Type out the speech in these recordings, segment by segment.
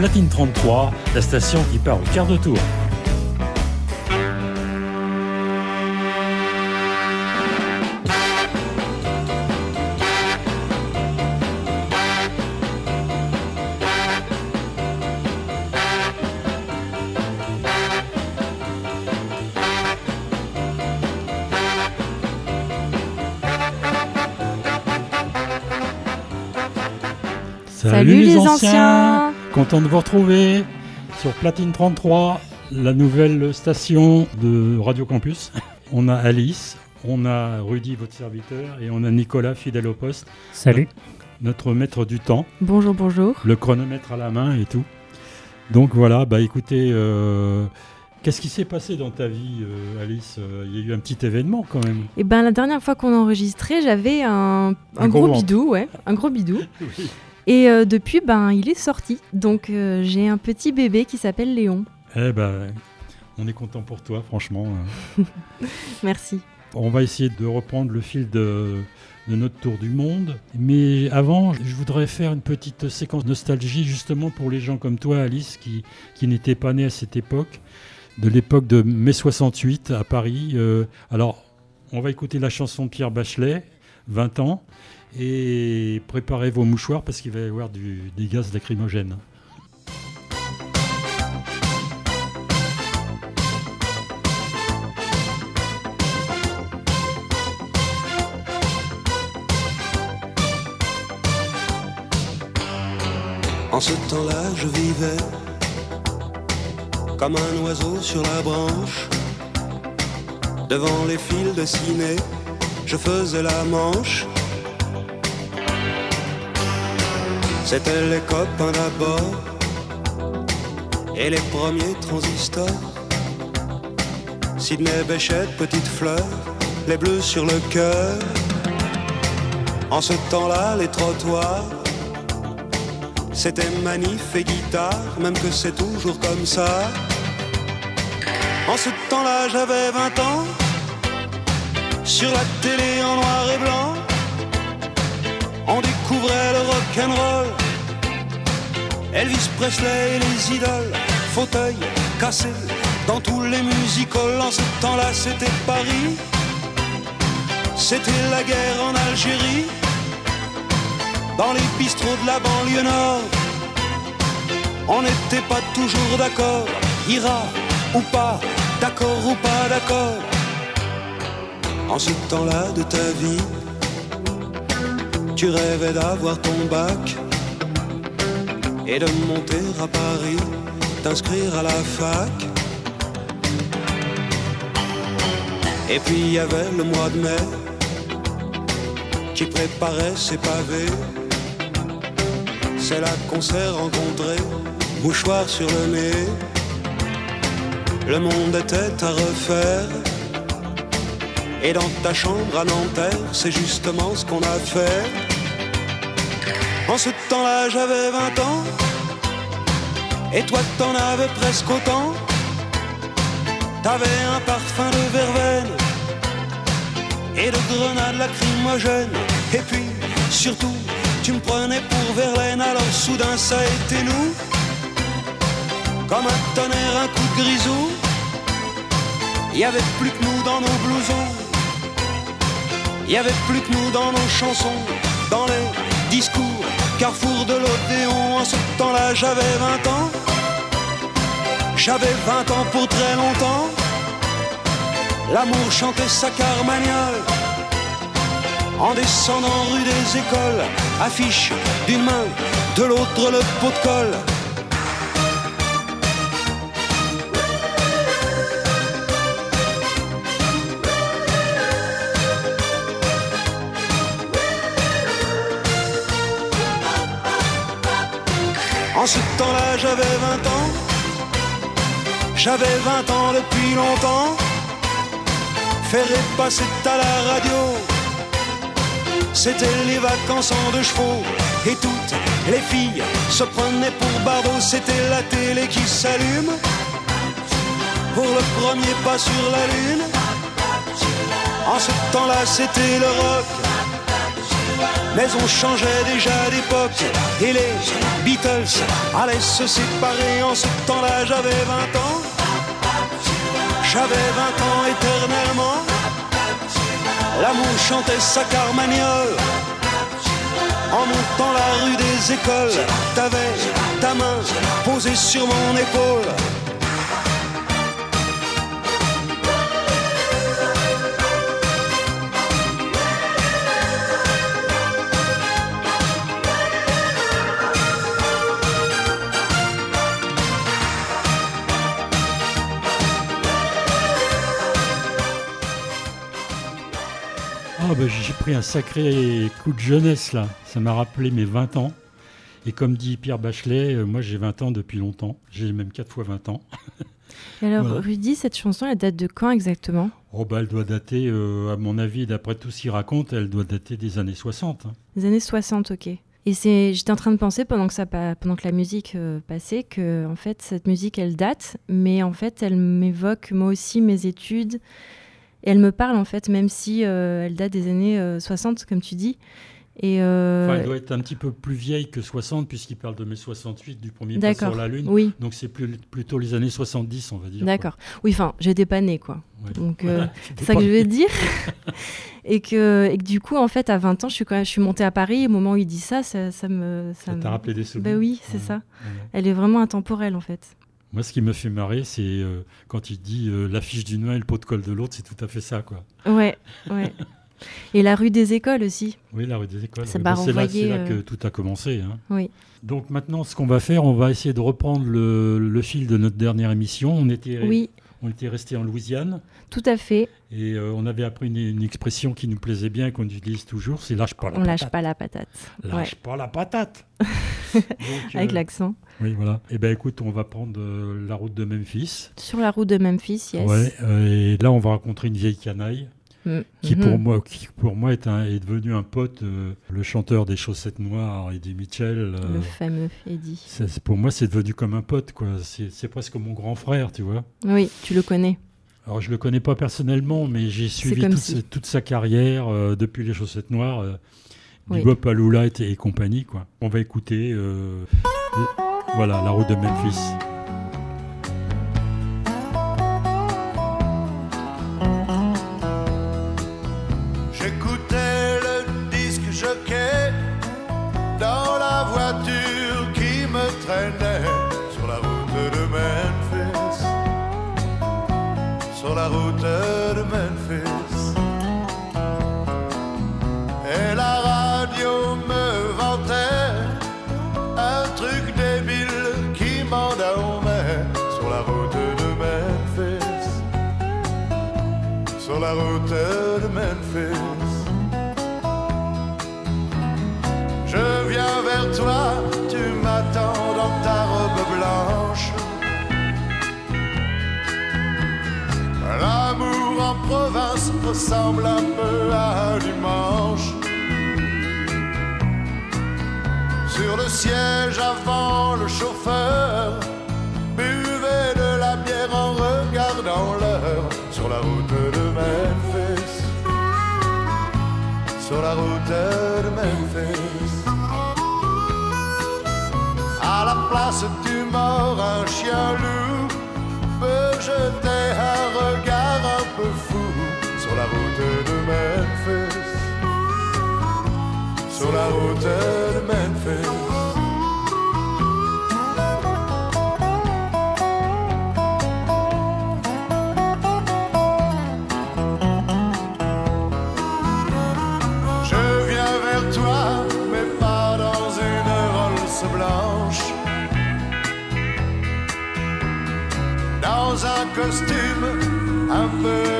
Platine 33, la station qui part au quart de tour. Salut, les anciens. Content de vous retrouver sur Platine 33, la nouvelle station de Radio Campus. On a Alice, on a Rudy, votre serviteur, et on a Nicolas, fidèle au poste. Salut. Notre maître du temps, Bonjour, bonjour. le chronomètre à la main et tout. Donc voilà, bah écoutez, euh, qu'est-ce qui s'est passé dans ta vie, euh, Alice? Il y a eu un petit événement quand même. Et ben la dernière fois qu'on a enregistré, j'avais un, un Un gros, bidou, ouais, un gros bidou. Oui. Et euh, depuis, ben il est sorti. Donc euh, j'ai un petit bébé qui s'appelle Léon. Eh ben, on est content pour toi, franchement. euh. Merci. On va essayer de reprendre le fil de, de notre tour du monde. Mais avant, je voudrais faire une petite séquence nostalgie justement pour les gens comme toi, Alice, qui, qui n'étaient pas nés à cette époque, de l'époque de mai 68 à Paris. Euh, alors, on va écouter la chanson de Pierre Bachelet, 20 ans, et préparez vos mouchoirs parce qu'il va y avoir du, des gaz lacrymogènes. En ce temps-là, je vivais comme un oiseau sur la branche. Devant les fils de ciné, je faisais la manche. C'était les copains d'abord et les premiers transistors. Sidney Béchette, petite fleur, les bleus sur le cœur. En ce temps-là, les trottoirs c'était manif et guitare, même que c'est toujours comme ça. En ce temps-là, j'avais 20 ans. Sur la télé en noir et blanc, on découvrait le rock'n'roll. Elvis Presley et les idoles, fauteuil cassé dans tous les musicals. En ce temps-là, c'était Paris. C'était la guerre en Algérie dans les bistrots de la banlieue nord. On n'était pas toujours d'accord, ira ou pas, d'accord ou pas d'accord. En ce temps-là de ta vie, tu rêvais d'avoir ton bac et de monter à Paris, t'inscrire à la fac. Et puis il y avait le mois de mai qui préparait ses pavés. C'est là qu'on s'est rencontrés, mouchoir sur le nez. Le monde était à refaire. Et dans ta chambre à Nanterre, c'est justement ce qu'on a fait. En ce temps-là, j'avais 20 ans. Et toi, t'en avais presque autant. T'avais un parfum de verveine et de grenades lacrymogènes. Et puis, surtout, tu me prenais pour Verlaine, alors soudain ça a été nous. Comme un tonnerre, un coup de grisou. Il y avait plus que nous dans nos blousons. Il y avait plus que nous dans nos chansons, dans les discours, carrefour de l'Odéon. En ce temps-là, j'avais 20 ans. J'avais 20 ans pour très longtemps. L'amour chantait sa carmagnole. En descendant rue des écoles, affiche d'une main, de l'autre le pot de colle. En ce temps-là, j'avais 20 ans. J'avais 20 ans depuis longtemps. Faire passer à la radio. C'était les vacances en deux chevaux. Et toutes les filles se prenaient pour Barbeau. C'était la télé qui s'allume. Pour le premier pas sur la lune. En ce temps-là, c'était le rock. Mais on changeait déjà d'époque et les Beatles allaient se séparer. En ce temps-là, j'avais 20 ans. J'avais 20 ans éternellement. L'amour chantait sa carmagnole. En montant la rue des écoles, t'avais ta main posée sur mon épaule. Bah, j'ai pris un sacré coup de jeunesse là. Ça m'a rappelé mes 20 ans. Et comme dit Pierre Bachelet, euh, moi j'ai 20 ans depuis longtemps. J'ai même 4 fois 20 ans. Et alors, Voilà. Rudy, cette chanson, elle date de quand exactement? Oh bah, elle doit dater, euh, à mon avis, d'après tout ce qu'il raconte, elle doit dater des années 60. hein. Les années 60, ok. Et c'est, j'étais en train de penser pendant que ça, pendant que la musique euh, passait, que en fait cette musique, elle date, mais en fait elle m'évoque moi aussi mes études. Et elle me parle en fait, même si euh, elle date des années euh, 60, comme tu dis. Et euh, Enfin, elle doit être un petit peu plus vieille que 60, puisqu'il parle de mai 68, du premier pas sur la Lune. oui, Donc c'est plus- plutôt les années 70, on va dire. d'accord. Oui, enfin, j'étais pas née, quoi. Ouais. Donc Voilà, euh, c'est ça que je veux dire. et, que, et que du coup, en fait, à 20 ans, je suis, quand même, je suis montée à Paris. Et au moment où il dit ça, ça, ça me. Ça me- t'a rappelé des souvenirs Bah oui, c'est Ouais, ça. ouais. Elle est vraiment intemporelle, en fait. Moi, ce qui me fait marrer, c'est euh, quand il dit euh, l'affiche d'une main et le pot de colle de l'autre, c'est tout à fait ça, quoi. Ouais, ouais. Et la rue des écoles aussi. Oui, la rue des écoles. Ça oui. m'a Bah, c'est là, que tout a commencé. hein. Oui. Donc maintenant, ce qu'on va faire, on va essayer de reprendre le, le fil de notre dernière émission. On était, Oui, on était resté en Louisiane tout à fait. et euh, on avait appris une, une expression qui nous plaisait bien et qu'on utilise toujours, c'est lâche pas la On lâche patate. pas la patate. Lâche Ouais. pas la patate. Donc, Avec euh, l'accent. Oui, voilà. Eh ben, écoute, on va prendre euh, la route de Memphis. Sur la route de Memphis, yes. Ouais, et là, on va rencontrer une vieille canaille Mm. qui, pour moi, qui pour moi est, un- est devenu un pote, euh, le chanteur des Chaussettes Noires, Eddie Mitchell. euh, Le fameux Eddie. pour moi, c'est devenu comme un pote, quoi. C'est c'est presque mon grand frère, tu vois. Oui, tu le connais. Alors, je le connais pas personnellement, mais j'ai suivi toute, si. sa, toute sa carrière euh, depuis les Chaussettes Noires, Oui. Bebop Alula et, et compagnie, quoi. On va écouter, voilà, la route de Memphis. La route de Memphis. Je viens vers toi, tu m'attends dans ta robe blanche. L'amour en province ressemble un peu à un dimanche. Sur le siège avant le chauffeur, buvait de la bière en regardant l'heure sur la route de Memphis. Sur la route de Memphis. À la place du mort, un chien loup peut jeter un regard un peu fou sur la route de Memphis. Sur la route de Memphis. Costume un peu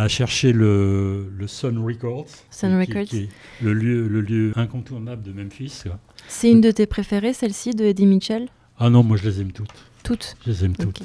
à chercher le, le Sun Records. Sun qui- Records. qui est le lieu, le lieu incontournable de Memphis. C'est une de tes préférées, celle-ci, de Eddie Mitchell? Ah non, moi je les aime toutes. Toutes. Je les aime toutes.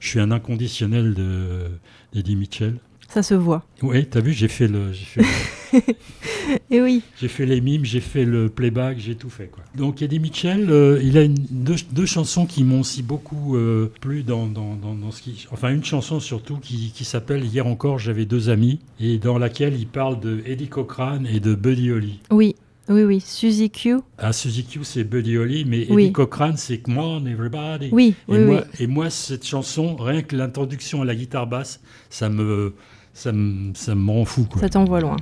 Je suis un inconditionnel de d'Eddie Mitchell. Ça se voit. Oui, t'as vu, j'ai fait le, j'ai fait, le- Et oui, j'ai fait les mimes, j'ai fait le playback, j'ai tout fait quoi. Donc Eddie Mitchell, euh, il a une- deux, deux chansons qui m'ont aussi beaucoup euh, plu dans, dans, dans, dans ce qui, enfin une chanson surtout qui, qui s'appelle Hier encore j'avais deux amis et dans laquelle il parle de Eddie Cochran et de Buddy Holly. oui, oui, oui. Suzy Q. Ah, Suzy Q c'est Buddy Holly, mais Eddie Oui. Cochran c'est Come on everybody. Oui, Et, oui, moi, oui. et moi, cette chanson, rien que l'introduction à la guitare basse, ça me, ça me, rend fou. Quoi. Ça t'envoie loin.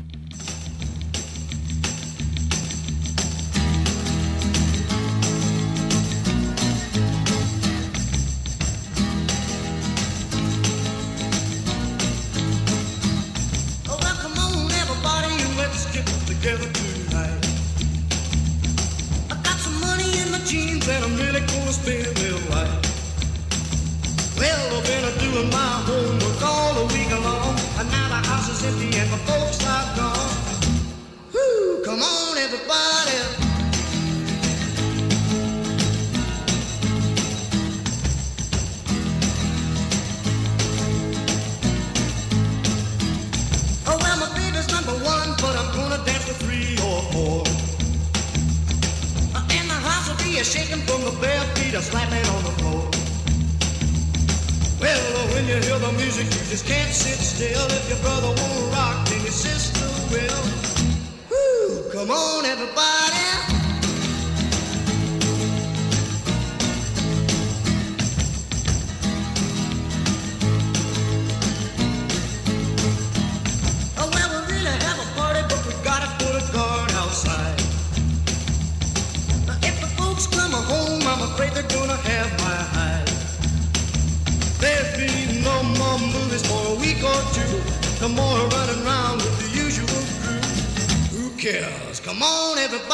Come on, everybody.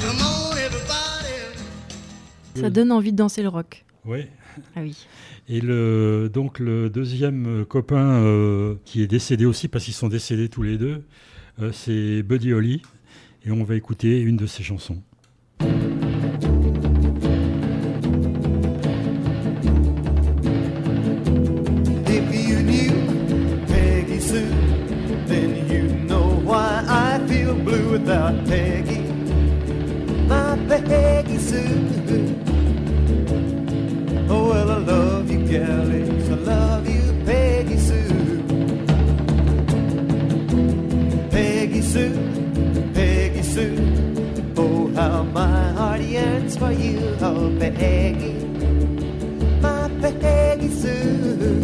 Come on, everybody. Ça donne envie de danser le rock. Oui. Ah oui. Et le, donc le deuxième copain euh, qui est décédé aussi, parce qu'ils sont décédés tous les deux, euh, c'est Buddy Holly. Et on va écouter une de ses chansons. For you, oh, Peggy. My Peggy Sue.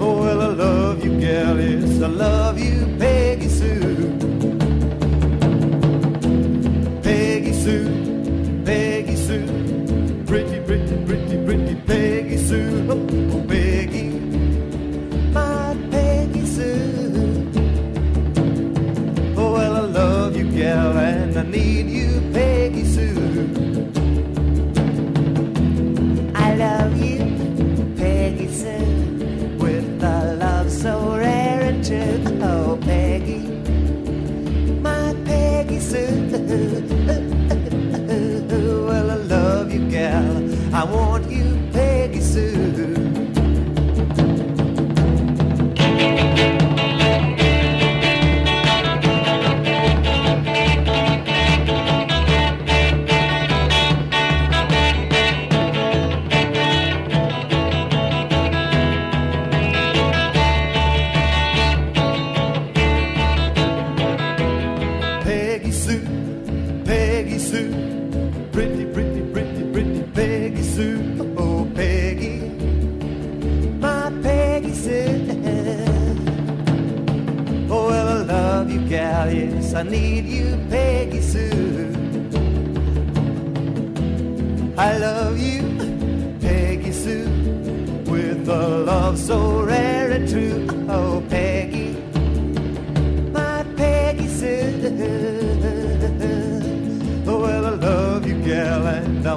Oh, well, I love you, gal, I love you, Peggy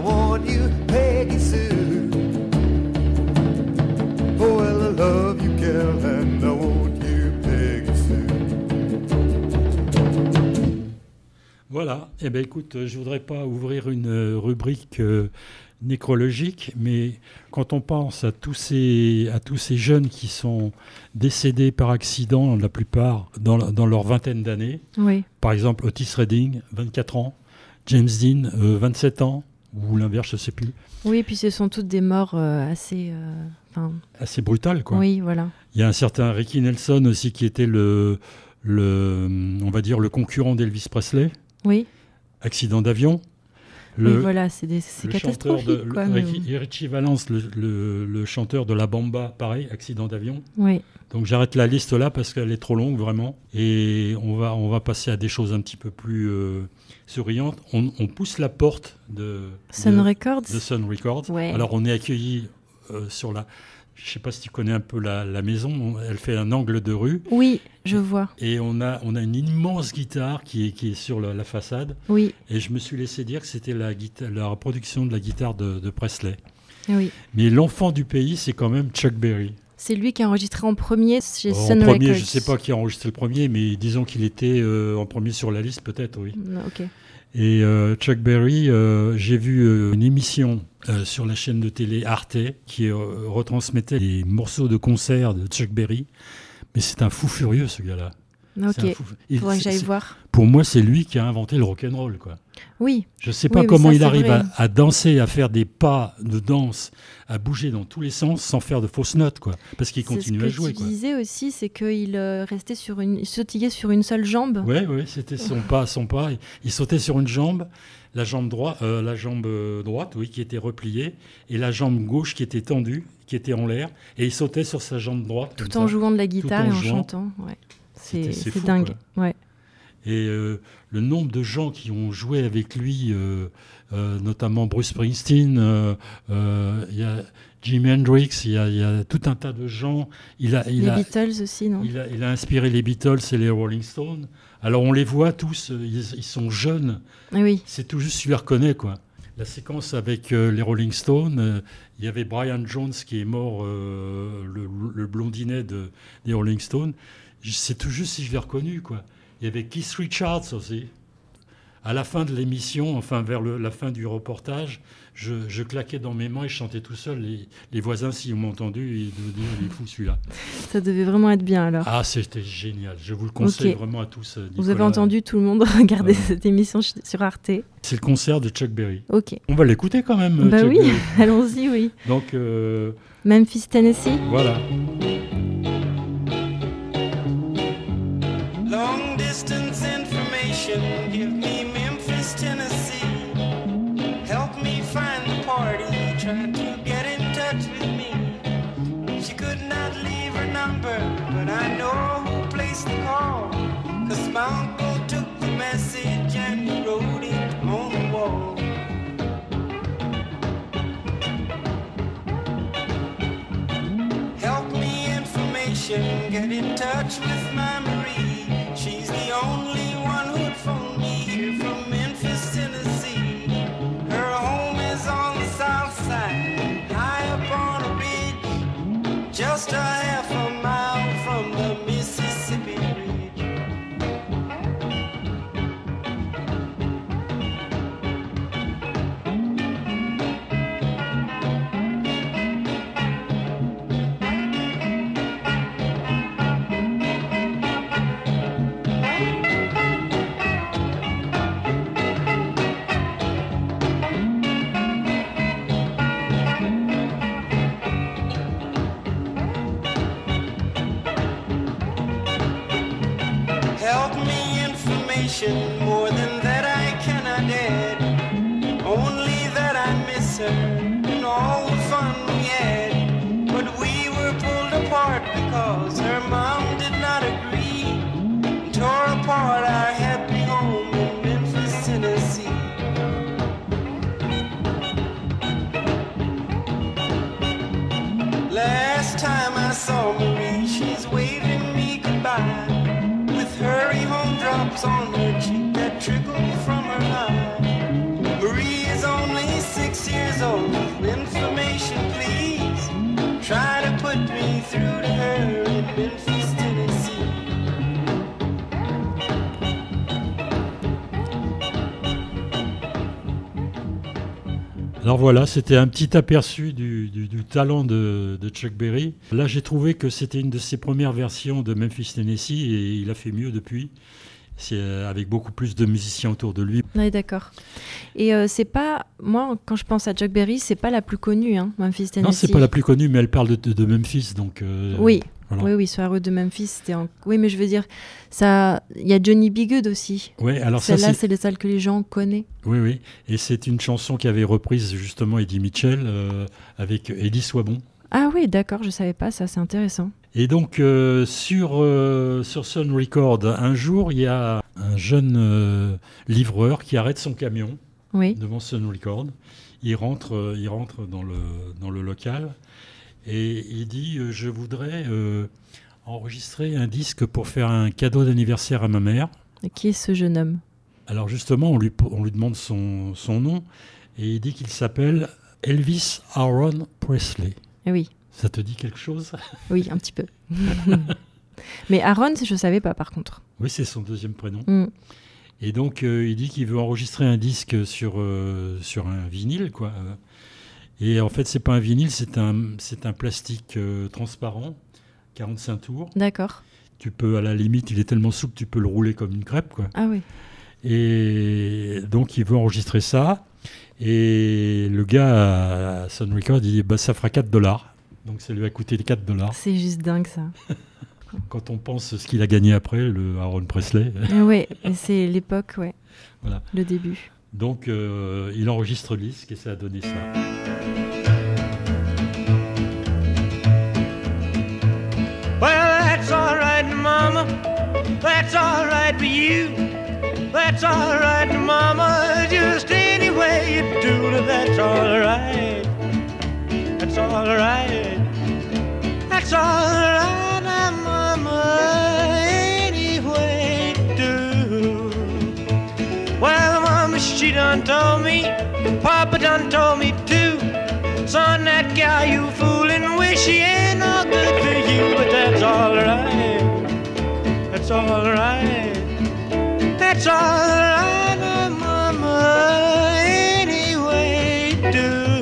want you, Peggy Sue. Oh, well, I love you, gal, and I want you, Peggy Sue. Voilà. Eh ben écoute, euh, je voudrais pas ouvrir une euh, rubrique euh, nécrologique, mais quand on pense à tous ces à tous ces jeunes qui sont décédés par accident, la plupart dans, la- dans leur vingtaine d'années, Oui. par exemple Otis Redding, 24 ans, James Dean, euh, 27 ans, ou l'inverse, je sais plus, Oui, et puis ce sont toutes des morts euh, assez. euh, assez brutal quoi. oui, voilà. Il y a un certain Ricky Nelson aussi qui était le le on va dire le concurrent d'Elvis Presley, Oui, accident d'avion. mais voilà, c'est le catastrophique. de le- mais Ricky- Richie Valence, le, le- le chanteur de La Bamba, pareil, accident d'avion. Oui, Donc j'arrête la liste là parce qu'elle est trop longue vraiment. Et on va, on va passer à des choses un petit peu plus euh, souriantes. On, on pousse la porte de, Sun de, Records. de Sun Records. Ouais. Alors on est accueilli euh, sur la... Je sais pas si tu connais un peu la, la maison. Elle fait un angle de rue. Oui, je vois. Et on a, on a une immense guitare qui est, qui est sur la- la façade. Oui, Et je me suis laissé dire que c'était la, la reproduction de la guitare de, de Presley. oui. Mais l'enfant du pays, c'est quand même Chuck Berry. C'est lui qui a enregistré en premier chez en Sun premier, Records. je ne sais pas qui a enregistré le premier, mais disons qu'il était euh, en premier sur la liste, peut-être, oui. Ok. Et euh, Chuck Berry, euh, j'ai vu une émission sur la chaîne de télé Arte qui retransmettait les morceaux de concert de Chuck Berry. Mais c'est un fou furieux, ce gars-là. C'est un Ok. fou- il- Faudrait que c'est- j'aille c'est- voir. Pour moi, c'est lui qui a inventé le rock'n'roll, quoi. Oui, Je ne sais Oui, pas oui, comment ça, il arrive à, à danser, à faire des pas de danse, à bouger dans tous les sens sans faire de fausses notes, quoi. Parce qu'il ce continue que à jouer, tu quoi. disais aussi, c'est qu'il euh, restait sur une, il sautillait sur une seule jambe. Ouais, ouais, c'était son pas, son pas. Il, il sautait sur une jambe, la jambe droite, la jambe euh, droite, oui, qui était repliée, et la jambe gauche qui était tendue, qui était en l'air, et il sautait sur sa jambe droite. tout en ça. jouant de la guitare et en chantant. Ouais. C'est dingue. Ouais. Et euh, le nombre de gens qui ont joué avec lui, euh, euh, notamment Bruce Springsteen, il y a Jimi Hendrix, il y, a, il y a tout un tas de gens. Il a, il les a, Beatles aussi, non? il a, il a inspiré les Beatles et les Rolling Stones. Alors on les voit tous, ils, ils sont jeunes. Ah Oui, C'est tout juste, tu les reconnais, quoi. La séquence avec les Rolling Stones, il y avait Brian Jones qui est mort, le, le blondinet de, des Rolling Stones. Je- C'est tout juste si je l'ai reconnu, quoi. Il y avait Keith Richards aussi. À la fin de l'émission, enfin vers le- la fin du reportage, je, je claquais dans mes mains et je chantais tout seul. Les, les voisins, s'ils m'ont entendu, ils devaient dire il est fou celui-là. ça devait vraiment être bien alors. Ah, c'était génial. Je vous le conseille vraiment à tous. euh, Vous avez entendu tout le monde regarder cette émission sur Arte. C'est le concert de Chuck Berry. Ok. On va l'écouter quand même. Bah Chuck oui, allons-y, oui. Donc euh, Memphis, Tennessee. voilà. Get in touch with me. On cheek that trickle from her eye. Marie is only six years old. Information, please. Try to put me through Memphis, Tennessee. Alors voilà, c'était un petit aperçu du, talent de Chuck Berry. Là, j'ai trouvé que c'était une de ses premières versions de Memphis, Tennessee, et il a fait mieux depuis. Euh, avec beaucoup plus de musiciens autour de lui. Oui, d'accord. Et euh, c'est pas. Moi, quand je pense à Chuck Berry, c'est pas la plus connue, hein, Memphis Tennessee. Non, c'est pas la plus connue, mais elle parle de, de- de Memphis, donc. euh, Oui. voilà. Oui, oui, sur la route de Memphis, c'était. en- Oui, mais je veux dire, ça. Il y a Johnny B. Good aussi. Ouais, alors ça, Celle-là, c'est. c'est les salles que les gens connaissent. Oui, oui. Et c'est une chanson qui avait reprise justement Eddie Mitchell euh, avec Eddie Swabon. Ah oui, d'accord, je savais pas, ça, c'est intéressant. Et donc, euh, sur, euh, sur Sun Record, un jour, il y a un jeune euh, livreur qui arrête son camion Oui. devant Sun Record. Il rentre, il rentre dans, le, dans le local et il dit Je voudrais enregistrer un disque pour faire un cadeau d'anniversaire à ma mère. Et qui est ce jeune homme? Alors, justement, on lui, on lui demande son, son nom et il dit qu'il s'appelle Elvis Aaron Presley. Eh oui, Ça te dit quelque chose? Oui, un petit peu. mais Aaron, je savais pas, par contre. Oui, c'est son deuxième prénom. Mm. Et donc, euh, il dit qu'il veut enregistrer un disque sur, euh, sur un vinyle, quoi. Euh, Et en fait, c'est pas un vinyle, c'est un, c'est un plastique euh, transparent, 45 tours. D'accord. Tu peux, à la limite, il est tellement souple, tu peux le rouler comme une crêpe, quoi. Ah oui. Et donc, il veut enregistrer ça. Et le gars à Sun Record, il dit, bah, ça fera 4 dollars. Donc, ça lui a coûté 4 dollars. C'est juste dingue, ça. Quand on pense ce qu'il a gagné après, le Aaron Presley. Ah et c'est l'époque, ouais. Voilà. Le début. Donc, euh, il enregistre le disque et ça a donné ça. Well, that's all right, Mama. That's all right for you. That's all right, Mama. Just way you do that's all right. That's all right. That's all right, Mama. Any way you do. Well, Mama, she done told me. Papa done told me too. Son, that gal you fooling with, she ain't no good for you, but that's alright. That's alright. That's alright, now, do.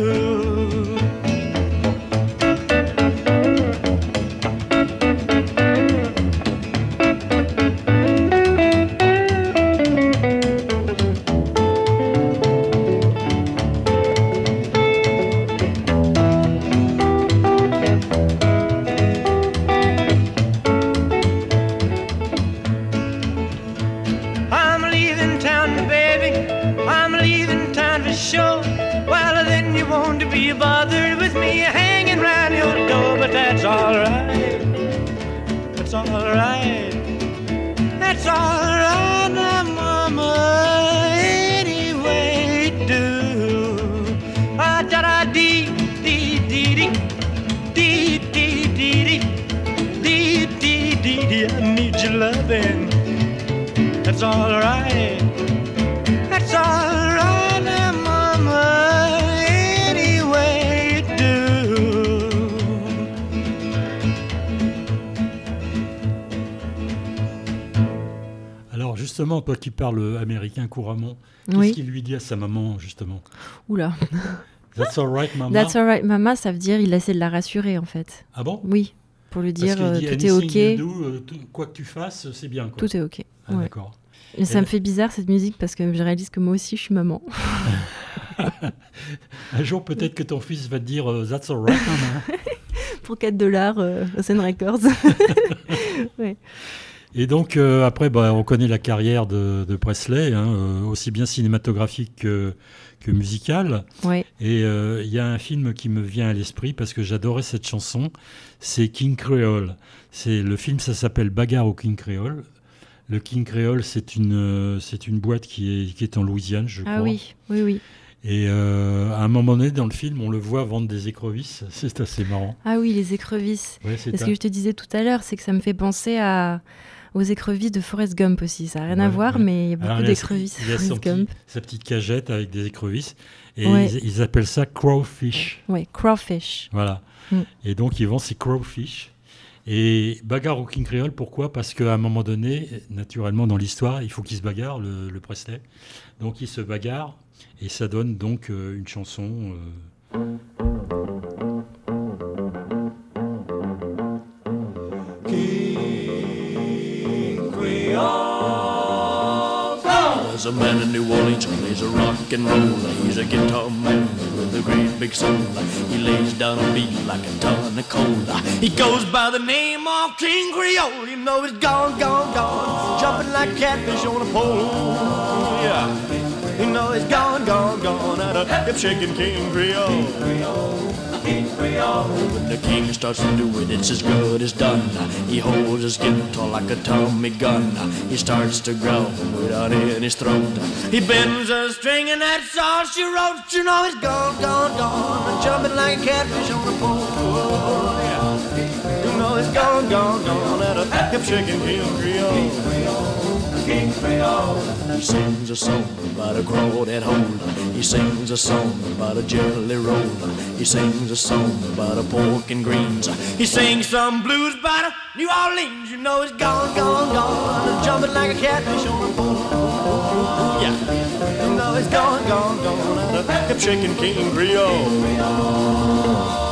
Justement, toi qui parles américain couramment, qu'est-ce Oui. qu'il lui dit à sa maman justement? Oula. That's alright, maman? That's alright, mama, ça veut dire il essaie de la rassurer, en fait. Ah bon? Oui, pour lui dire euh, dit, tout est ok. do, euh, quoi que tu fasses, c'est bien. Quoi. Tout est ok. Ah, Ouais. D'accord. Et ça Et- me fait bizarre cette musique parce que je réalise que moi aussi je suis maman. Un jour, peut-être que ton fils va te dire euh, That's alright, maman. Pour 4 dollars euh, Sun Records. Et donc, euh, après, bah, on connaît la carrière de, de Presley, hein, euh, aussi bien cinématographique que, que musicale. ouais. Et euh, il y a un film qui me vient à l'esprit parce que j'adorais cette chanson, c'est King Creole. C'est le film, ça s'appelle Bagarre au King Creole. Le King Creole, c'est une, euh, c'est une boîte qui est, qui est en Louisiane, je Ah crois. oui, oui, oui. Et euh, à un moment donné, dans le film, on le voit vendre des écrevisses. C'est assez marrant. Ah oui, les écrevisses. Ouais, c'est ce que je te disais tout à l'heure, c'est que ça me fait penser à, aux écrevisses de Forrest Gump aussi. Ça n'a rien à voir, ouais. mais il y a beaucoup il a- d'écrevisses Il a son Forrest petit- Gump. sa petite cagette avec des écrevisses. Et Ouais. ils, ils appellent ça crowfish. Ouais, crawfish. Voilà. Mm. Et donc, ils vendent ces crowfish. Et bagarre au King Creole, pourquoi? Parce qu'à un moment donné, naturellement, dans l'histoire, il faut qu'il se bagarre, le, le Presley. Donc, il se bagarre. Et ça donne donc euh, une chanson. euh, A man in New Orleans plays a rock and roll. He's a guitar man with a great big soul. He lays down a beat like a ton of coal. He goes by the name of King Creole. You know he's gone, gone, gone, jumping like catfish on a pole. Yeah. You know he's gone, gone, gone out of hip shaking King Creole. When the king starts to do it, it's as good as done. He holds his guitar like a Tommy gun. He starts to growl without in his throat. He bends a string and that's all she wrote. You know he's gone, gone, gone, jumping like a catfish on a pole. You know he's gone, gone, gone out of hip shaking King Creole. He sings a song about a crawdad hole. He sings a song about a jelly roll. He sings a song about a pork and greens. He sings some blues about a New Orleans. You know he's gone, gone, gone, jumping like a catfish on a pole. Yeah. You know he's gone, gone, gone hip shaking King Creole.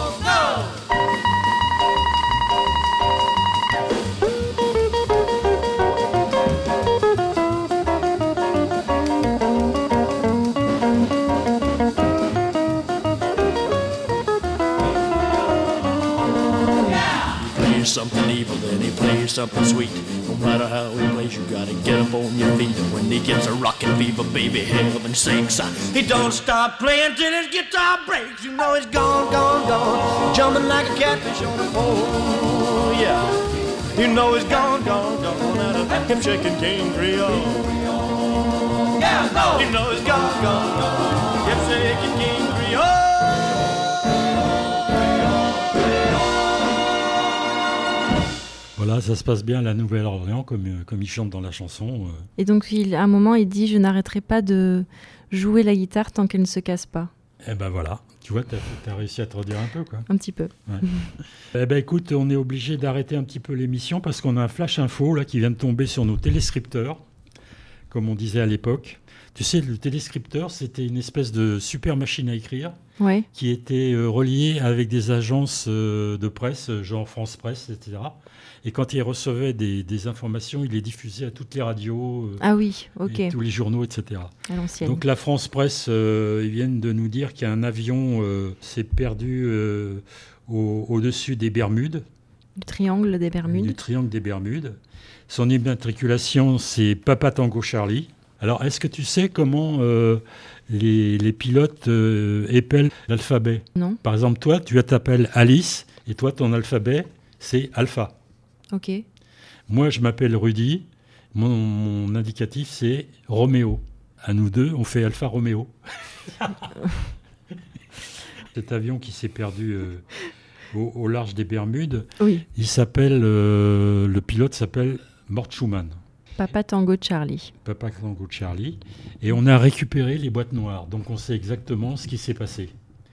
Plays something sweet. No matter how he plays, you gotta get up on your feet. When he gets a rockin' fever, baby, heaven sinks. Uh, he don't stop playing till his guitar breaks. You know he's gone, gone, gone, jumping like a catfish on a pole. Yeah, you know he's gone, gone, gone out of hip shaking King Creole. Yeah, no, you know he's gone, gone, gone, hip shaking King Creole. Voilà, ça se passe bien à la Nouvelle-Orléans, comme, euh, comme il chante dans la chanson. euh. Et donc, il, à un moment, il dit Je n'arrêterai pas de jouer la guitare tant qu'elle ne se casse pas. Eh ben voilà, tu vois, tu as, réussi à te redire un peu, quoi. Un petit peu. Eh ben écoute, on est obligé d'arrêter un petit peu l'émission parce qu'on a un flash info là qui vient de tomber sur nos téléscripteurs, comme on disait à l'époque. Tu sais, le téléscripteur, c'était une espèce de super machine à écrire Ouais. qui était euh, reliée avec des agences euh, de presse, euh, genre France Presse, etc. Et quand il recevait des, des informations, il les diffusait à toutes les radios, euh, Ah oui, ok. et tous les journaux, etc. À. Donc la France Presse, ils viennent de nous dire qu'un avion s'est perdu au- au-dessus des Bermudes, Le triangle des du Bermudes. triangle des Bermudes. Son immatriculation, c'est Papa Tango Charlie. Alors, est-ce que tu sais comment euh, les, les pilotes euh, épellent l'alphabet? Non. Par exemple, toi, tu t'appelles Alice, et toi, ton alphabet, c'est Alpha. Ok. Moi, je m'appelle Rudy. Mon, mon indicatif, c'est Roméo. À nous deux, on fait Alpha Roméo. Cet avion qui s'est perdu euh, au, au large des Bermudes, Oui. il s'appelle, euh, le pilote s'appelle Mort Schumann, Papa Tango Charlie. Papa Tango Charlie. Et on a récupéré les boîtes noires, donc on sait exactement ce qui s'est passé.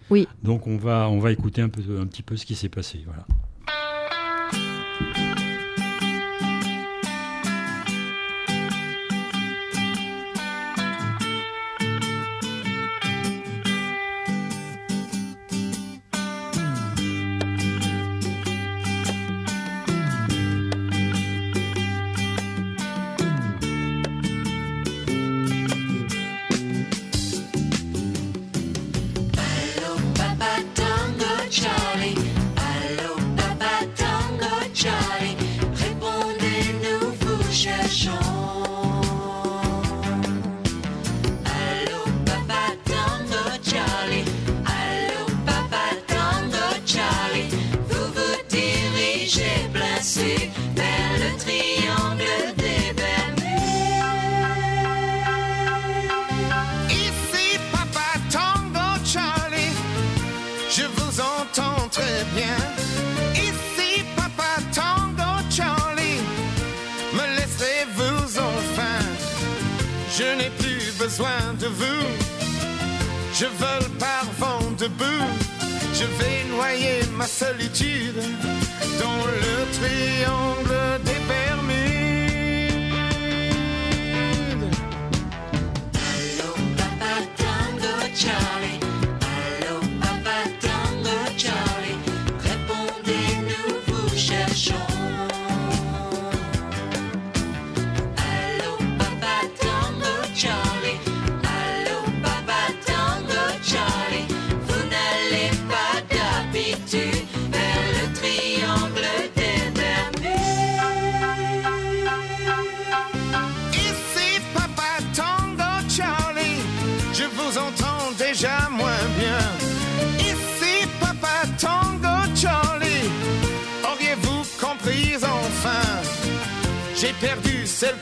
Oui. Donc on va, on va écouter un, peu, un petit peu ce qui s'est passé. Voilà.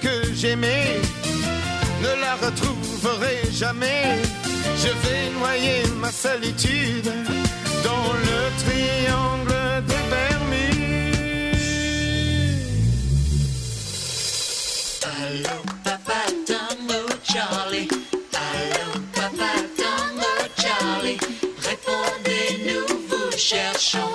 Que j'aimais, ne la retrouverai jamais. Je vais noyer ma solitude dans le triangle des Bermudes. Allô, Papa Tango Charlie. Allô, Papa Tango Charlie. Répondez-nous, vous cherchons.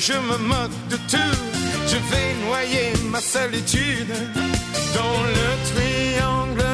Je me moque de tout. Je vais noyer ma solitude dans le triangle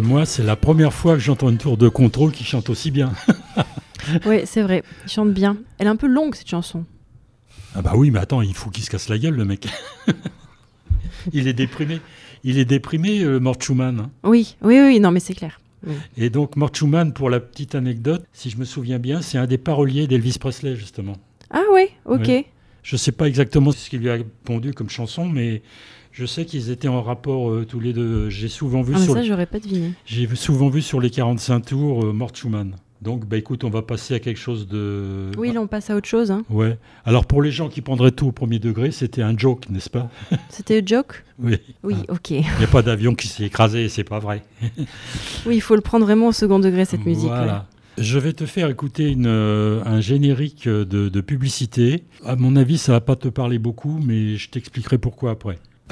ben moi, c'est la première fois que j'entends une tour de contrôle qui chante aussi bien. Oui, c'est vrai. Il chante bien. Elle est un peu longue, cette chanson. Ah bah oui, mais attends, il faut qu'il se casse la gueule, le mec. il est déprimé. Il est déprimé, euh, Mort Schumann. hein. Oui, oui, oui, non, mais c'est clair. Oui. Et donc, Mort Schumann, pour la petite anecdote, si je me souviens bien, c'est un des paroliers d'Elvis Presley, justement. Ah ouais, ok. Je ne sais pas exactement ce qu'il lui a pondu comme chanson, mais je sais qu'ils étaient en rapport euh, tous les deux. J'ai souvent vu Ah, sur ça, le- j'aurais pas deviné. j'ai souvent vu sur les 45 tours euh, Mort Schumann. Donc, bah écoute, on va passer à quelque chose de. Oui, là, on passe à autre chose. hein. Ouais. Alors, pour les gens qui prendraient tout au premier degré, c'était un joke, n'est-ce pas? C'était joke? Oui. Oui, ok. Il n'y a pas d'avion qui s'est écrasé, c'est pas vrai. Oui, il faut le prendre vraiment au second degré, cette musique. Voilà. Je vais te faire écouter une, euh, un générique de, de publicité. À mon avis, ça va pas te parler beaucoup, mais je t'expliquerai pourquoi après.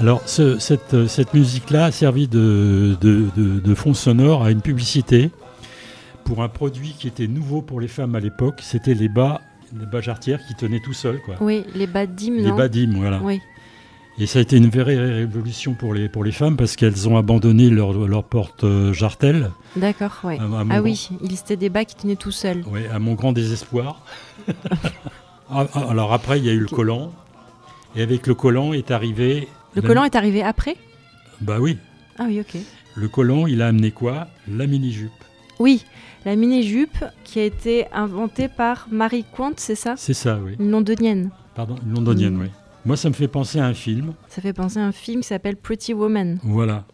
Alors, ce- cette, euh, cette musique-là a servi de, de- de- de fond sonore à une publicité pour un produit qui était nouveau pour les femmes à l'époque. C'était les bas, les bas jarretières qui tenaient tout seuls, quoi. Oui, les badimes, Les non badimes, voilà. Oui. Et ça a été une vraie révolution pour les, pour les femmes parce qu'elles ont abandonné leur, leur porte euh, jartel. D'accord, ouais. À- à ah oui, il c'était des bas qui tenaient tout seuls. Ouais, à mon grand désespoir. Ah, ah, Alors après, il y a eu le collant. Et avec le collant est arrivé. Le la- collant est arrivé après Bah oui. Ah oui, ok. Le collant, il a amené quoi? La mini-jupe. Oui, la mini-jupe qui a été inventée par Marie Quant, c'est ça? C'est ça, oui. Une londonienne. Pardon, une londonienne, Mm. oui. Moi, ça me fait penser à un film. Ça fait penser à un film qui s'appelle Pretty Woman. Voilà.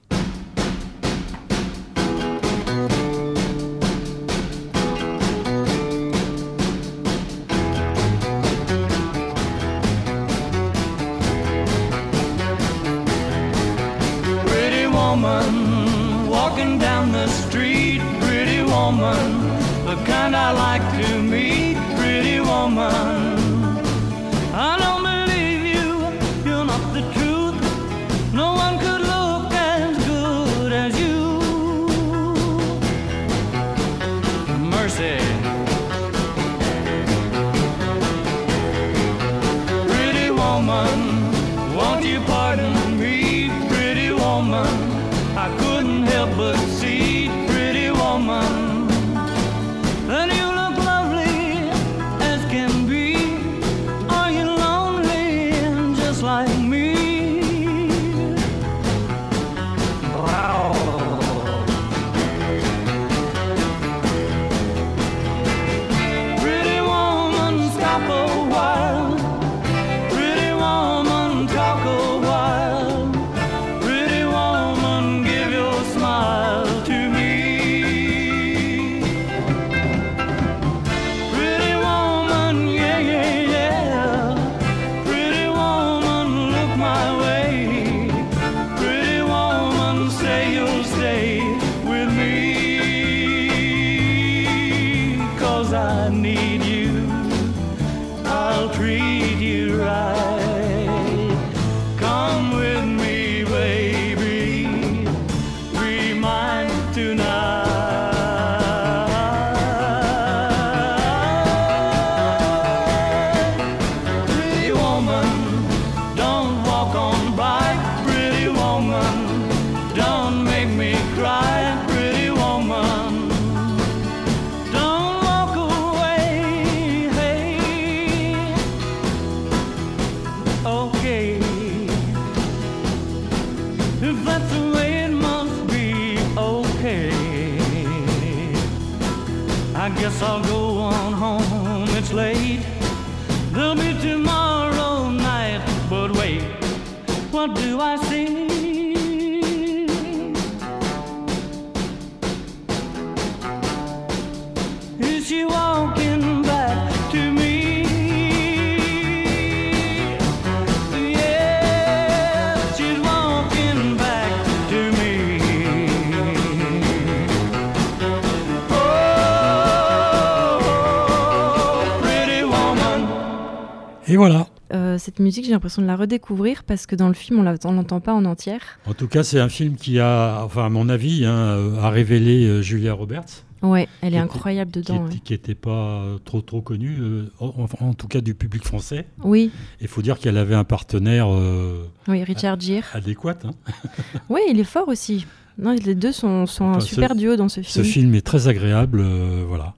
Cette musique, j'ai l'impression de la redécouvrir parce que dans le film, on on l'entend pas en entière. En tout cas, c'est un film qui a, enfin, à mon avis, hein, a révélé euh, Julia Roberts. Ouais, elle est Qui était- incroyable dedans. Qui n'était pas euh, trop trop connue, euh, en, tout cas du public français. Oui. Il faut dire qu'elle avait un partenaire euh, Oui, Richard Gere. adéquat. hein. Oui, il est fort aussi. Non, les deux sont, sont un super ce- duo dans ce Ce film. film est très agréable, euh, voilà.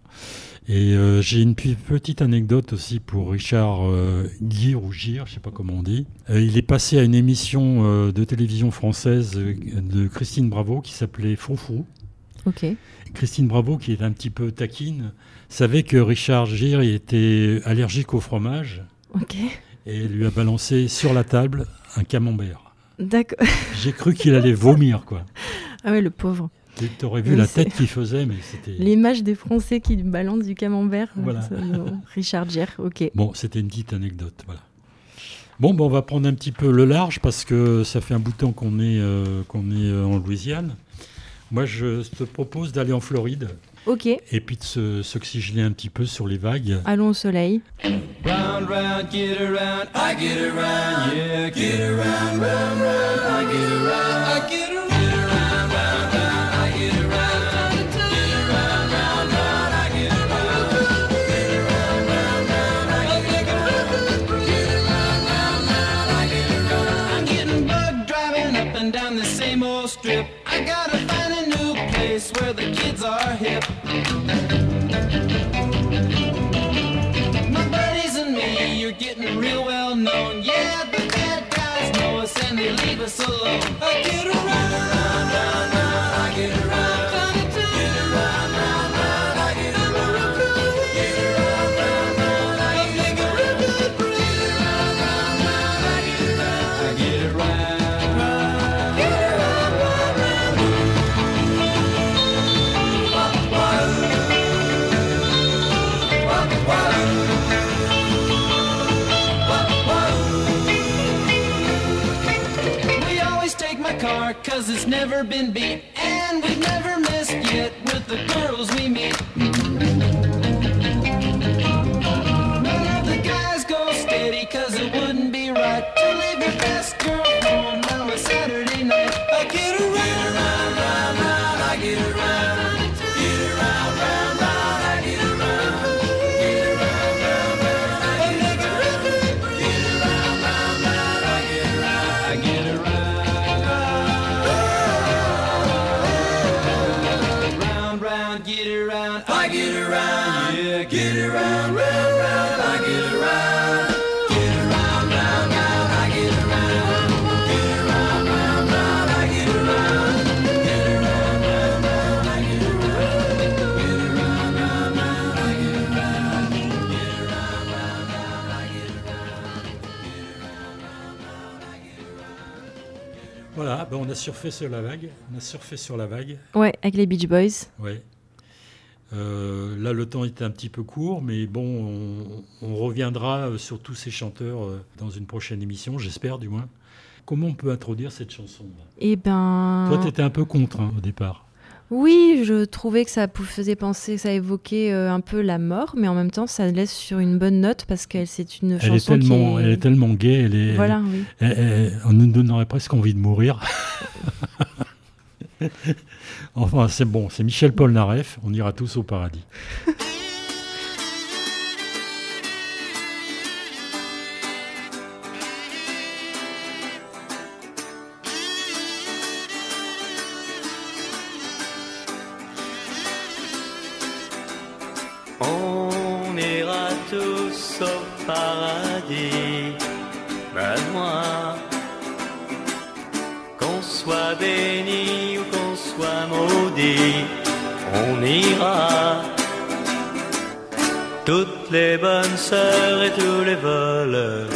Et euh, j'ai une petite anecdote aussi pour Richard euh, Gere ou Gire, je sais pas comment on dit. Euh, il est passé à une émission euh, de télévision française de Christine Bravo qui s'appelait Foufou. Ok. Christine Bravo, qui est un petit peu taquine, savait que Richard Gere était allergique au fromage Ok. et lui a balancé sur la table un camembert. D'accord. J'ai cru qu'il allait vomir, quoi. Ah ouais, le pauvre. Tu aurais vu la tête qu'il faisait, mais c'était. L'image des Français qui balancent du camembert. Euh, Richard Gere, ok. Bon, c'était une petite anecdote, voilà. Bon, ben, on va prendre un petit peu le large parce que ça fait un bout de temps qu'on est, euh, qu'on est euh, en Louisiane. Moi, je te propose d'aller en Floride. Ok. Et puis de s'oxygéner un petit peu sur les vagues. Allons au soleil. Round, round, get around, I get around, yeah, get around, round, round, I get around, I get around. never been beat, and we've never. Ben, on a surfé sur la vague. On a surfé sur la vague. Ouais, avec les Beach Boys. Ouais. Euh, là, le temps était un petit peu court, mais bon, on, reviendra euh, sur tous ces chanteurs euh, dans une prochaine émission, j'espère du moins. Comment on peut introduire cette chanson Eh ben. Toi, t'étais un peu contre hein, au départ. Oui, je trouvais que ça faisait penser, que ça évoquait euh, un peu la mort, mais en même temps, ça laisse sur une bonne note parce qu'elle c'est une chanson est tellement, qui est... Elle tellement gaie, elle est, voilà, on nous donnerait presque envie de mourir. enfin, c'est bon, c'est Michel Polnareff, on ira tous au paradis. paradis, donne-moi. Qu'on soit béni ou qu'on soit maudit, on ira. Toutes les bonnes sœurs et tous les voleurs,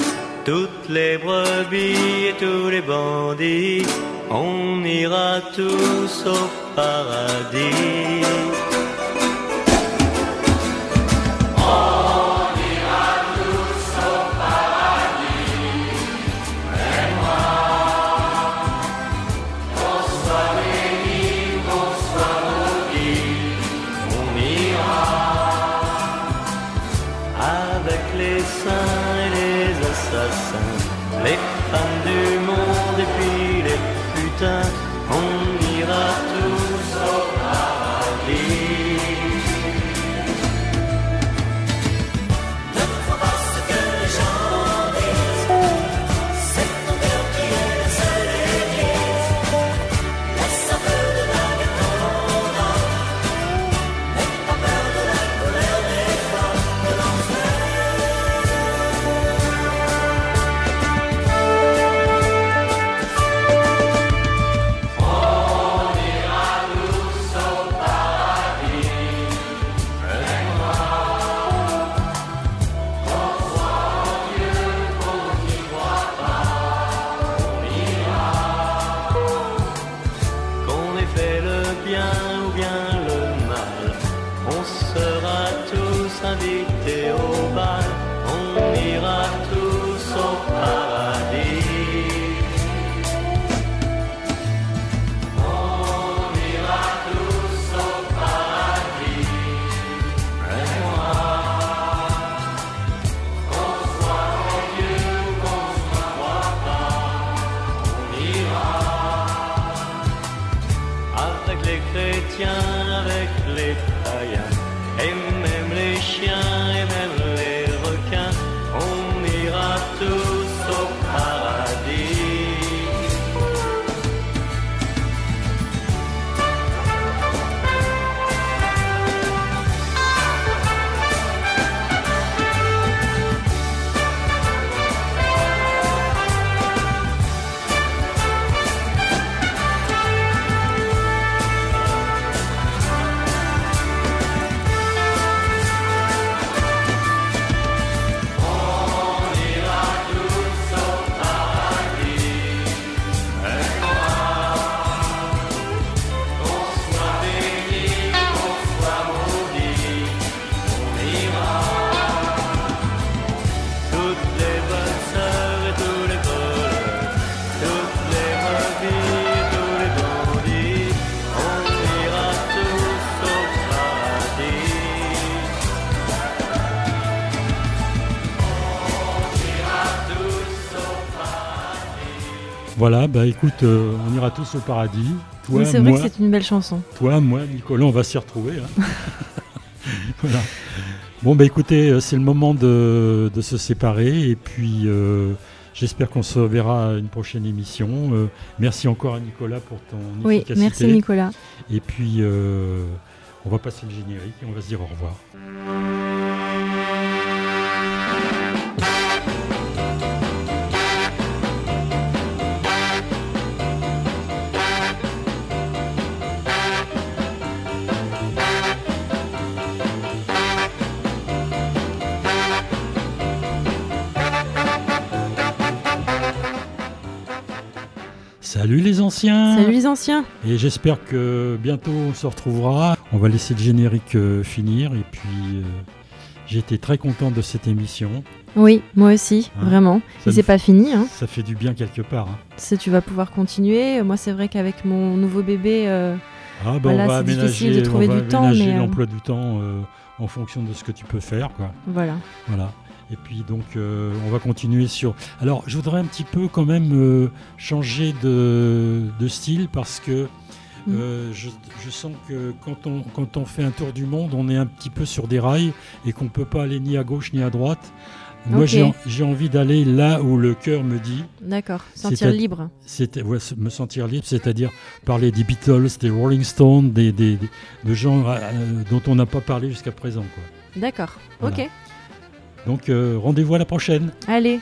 toutes les brebis et tous les bandits, on ira tous au paradis. Voilà, bah écoute, euh, on ira tous au paradis. Toi, c'est vrai moi, que c'est une belle chanson. toi, moi, Nicolas, on va s'y retrouver. hein. voilà. Bon, bah écoutez, euh, c'est le moment de, de se séparer et puis euh, j'espère qu'on se verra à une prochaine émission. Euh, merci encore à Nicolas pour ton Oui, efficacité. merci Nicolas. Et puis, on va passer le générique et on va se dire au revoir. Salut les anciens Salut les anciens. Et j'espère que bientôt on se retrouvera. On va laisser le générique euh, finir et puis euh, été très content de cette émission. Oui, moi aussi, Hein, vraiment. ça Et c'est pas fini. Hein. Ça fait du bien quelque part. hein. C'est- Tu vas pouvoir continuer. Moi, c'est vrai qu'avec mon nouveau bébé, euh, Ah, bah, voilà, on va c'est difficile aménager, de trouver on va du temps. Mais euh, l'emploi du temps en fonction de ce que tu peux faire. Quoi. voilà. Voilà. Et puis donc euh, on va continuer sur. Alors je voudrais un petit peu quand même euh, changer de, de style parce que Mm. euh, je, je sens que quand on, quand on fait un tour du monde, on est un petit peu sur des rails et qu'on ne peut pas aller ni à gauche ni à droite. Moi Ok. j'ai en- j'ai envie d'aller là où le cœur me dit. D'accord. Sentir libre. Ouais, me sentir libre, c'est-à-dire parler des Beatles, des Rolling Stones, des, des- des- de gens euh, dont on n'a pas parlé jusqu'à présent. D'accord. Voilà. Ok. Donc euh, rendez-vous à la prochaine. Allez,